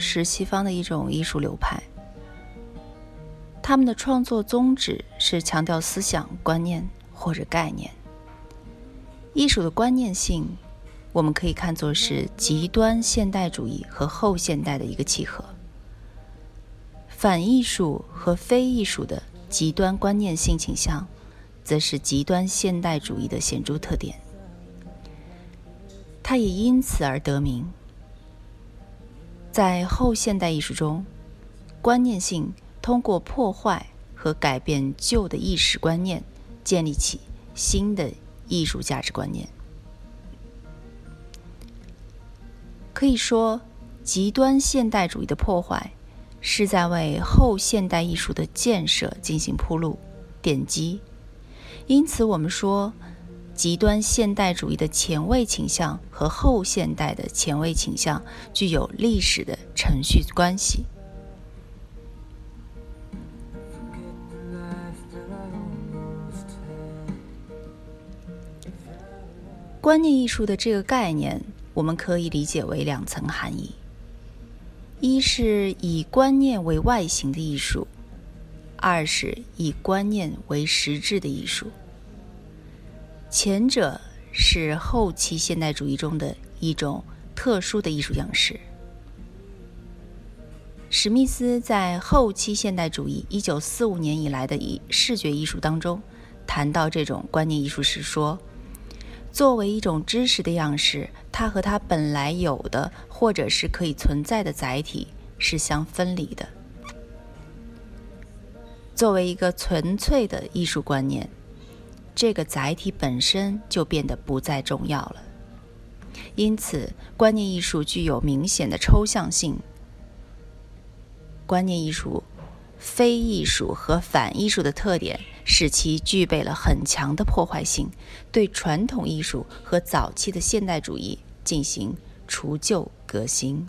是西方的一种艺术流派，他们的创作宗旨是强调思想、观念或者概念。艺术的观念性，我们可以看作是极端现代主义和后现代的一个契合。反艺术和非艺术的极端观念性倾向，则是极端现代主义的显著特点。它也因此而得名。在后现代艺术中，观念性通过破坏和改变旧的意识观念，建立起新的艺术价值观念。可以说，极端现代主义的破坏是在为后现代艺术的建设进行铺路、奠基。因此，我们说。极端现代主义的前卫倾向和后现代的前卫倾向具有历史的程序关系。观念艺术的这个概念，我们可以理解为两层含义：一是以观念为外形的艺术，二是以观念为实质的艺术。前者是后期现代主义中的一种特殊的艺术样式。史密斯在后期现代主义一九四五年以来的以视觉艺术当中谈到这种观念艺术时说：“作为一种知识的样式，它和它本来有的或者是可以存在的载体是相分离的。作为一个纯粹的艺术观念。”这个载体本身就变得不再重要了，因此，观念艺术具有明显的抽象性。观念艺术、非艺术和反艺术的特点，使其具备了很强的破坏性，对传统艺术和早期的现代主义进行除旧革新。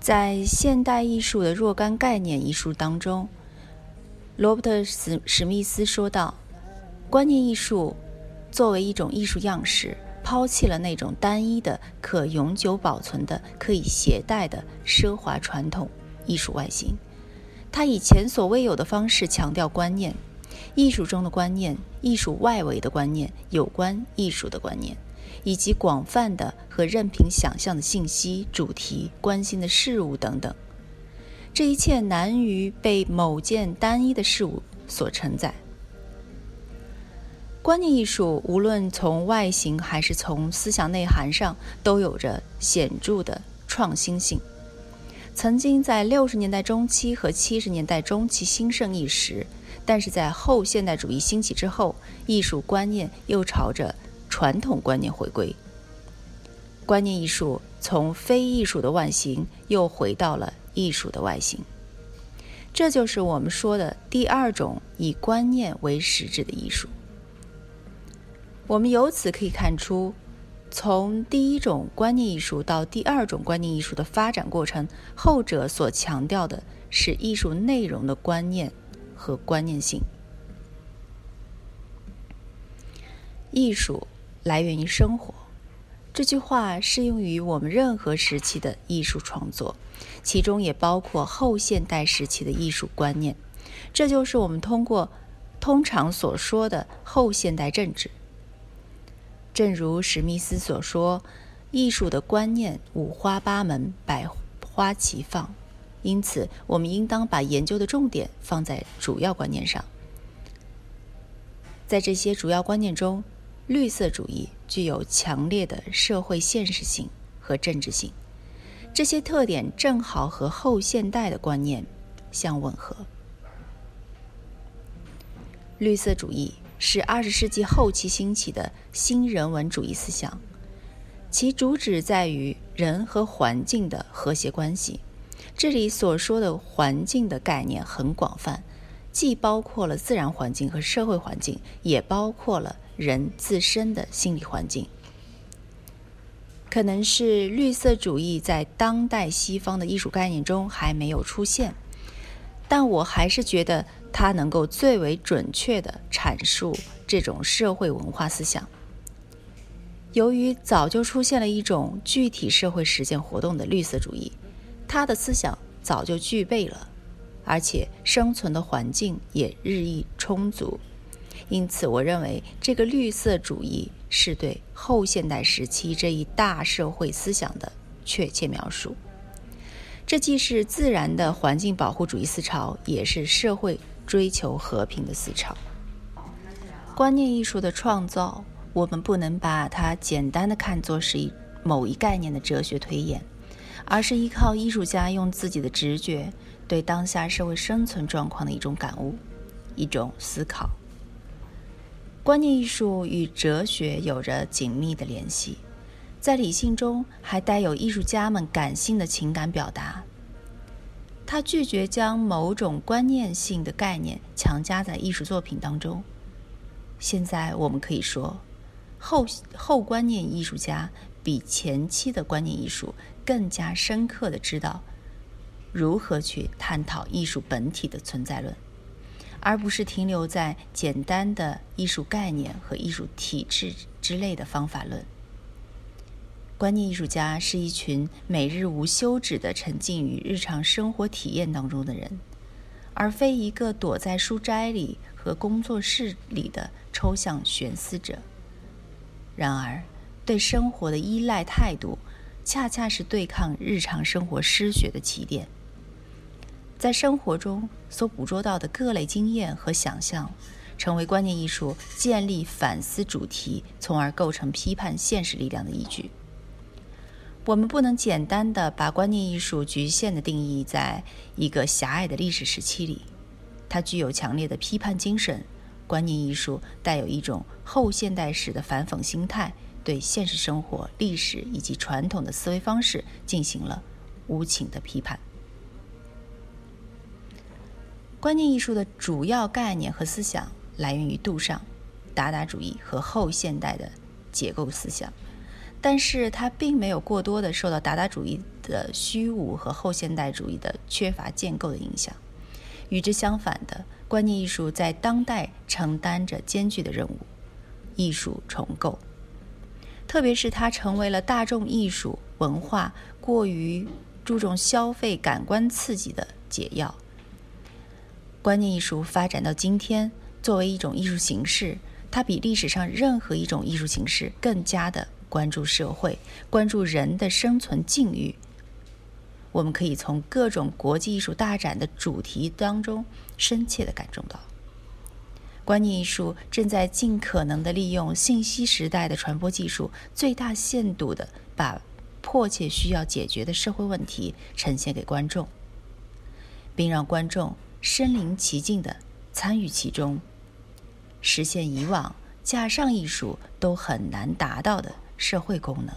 在现代艺术的若干概念一书当中，罗伯特·史史密斯说道：“观念艺术作为一种艺术样式，抛弃了那种单一的、可永久保存的、可以携带的奢华传统艺术外形。它以前所未有的方式强调观念，艺术中的观念、艺术外围的观念、有关艺术的观念。”以及广泛的和任凭想象的信息、主题、关心的事物等等，这一切难于被某件单一的事物所承载。观念艺术无论从外形还是从思想内涵上，都有着显著的创新性。曾经在六十年代中期和七十年代中期兴盛一时，但是在后现代主义兴起之后，艺术观念又朝着。传统观念回归，观念艺术从非艺术的外形又回到了艺术的外形，这就是我们说的第二种以观念为实质的艺术。我们由此可以看出，从第一种观念艺术到第二种观念艺术的发展过程，后者所强调的是艺术内容的观念和观念性，艺术。来源于生活，这句话适用于我们任何时期的艺术创作，其中也包括后现代时期的艺术观念。这就是我们通过通常所说的后现代政治。正如史密斯所说，艺术的观念五花八门，百花齐放，因此我们应当把研究的重点放在主要观念上。在这些主要观念中。绿色主义具有强烈的社会现实性和政治性，这些特点正好和后现代的观念相吻合。绿色主义是二十世纪后期兴起的新人文主义思想，其主旨在于人和环境的和谐关系。这里所说的环境的概念很广泛，既包括了自然环境和社会环境，也包括了人自身的心理环境。可能是绿色主义在当代西方的艺术概念中还没有出现，但我还是觉得它能够最为准确地阐述这种社会文化思想。由于早就出现了一种具体社会实践活动的绿色主义，它的思想早就具备了，而且生存的环境也日益充足。因此，我认为这个绿色主义是对后现代时期这一大社会思想的确切描述。这既是自然的环境保护主义思潮，也是社会追求和平的思潮。观念艺术的创造，我们不能把它简单的看作是一某一概念的哲学推演，而是依靠艺术家用自己的直觉对当下社会生存状况的一种感悟，一种思考。观念艺术与哲学有着紧密的联系，在理性中还带有艺术家们感性的情感表达。他拒绝将某种观念性的概念强加在艺术作品当中。现在我们可以说，后后观念艺术家比前期的观念艺术更加深刻的知道如何去探讨艺术本体的存在论。而不是停留在简单的艺术概念和艺术体制之类的方法论。观念艺术家是一群每日无休止地沉浸于日常生活体验当中的人，而非一个躲在书斋里和工作室里的抽象悬思者。然而，对生活的依赖态度，恰恰是对抗日常生活失血的起点。在生活中所捕捉到的各类经验和想象，成为观念艺术建立反思主题，从而构成批判现实力量的依据。我们不能简单的把观念艺术局限的定义在一个狭隘的历史时期里，它具有强烈的批判精神。观念艺术带有一种后现代史的反讽心态，对现实生活、历史以及传统的思维方式进行了无情的批判。观念艺术的主要概念和思想来源于杜尚、达达主义和后现代的解构思想，但是它并没有过多的受到达达主义的虚无和后现代主义的缺乏建构的影响。与之相反的，观念艺术在当代承担着艰巨的任务——艺术重构，特别是它成为了大众艺术文化过于注重消费感官刺激的解药。观念艺术发展到今天，作为一种艺术形式，它比历史上任何一种艺术形式更加的关注社会，关注人的生存境遇。我们可以从各种国际艺术大展的主题当中深切的感受到，观念艺术正在尽可能的利用信息时代的传播技术，最大限度的把迫切需要解决的社会问题呈现给观众，并让观众。身临其境的参与其中，实现以往架上艺术都很难达到的社会功能。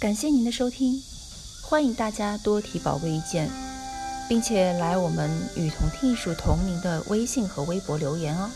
感谢您的收听，欢迎大家多提宝贵意见。并且来我们与同听艺术同名的微信和微博留言哦。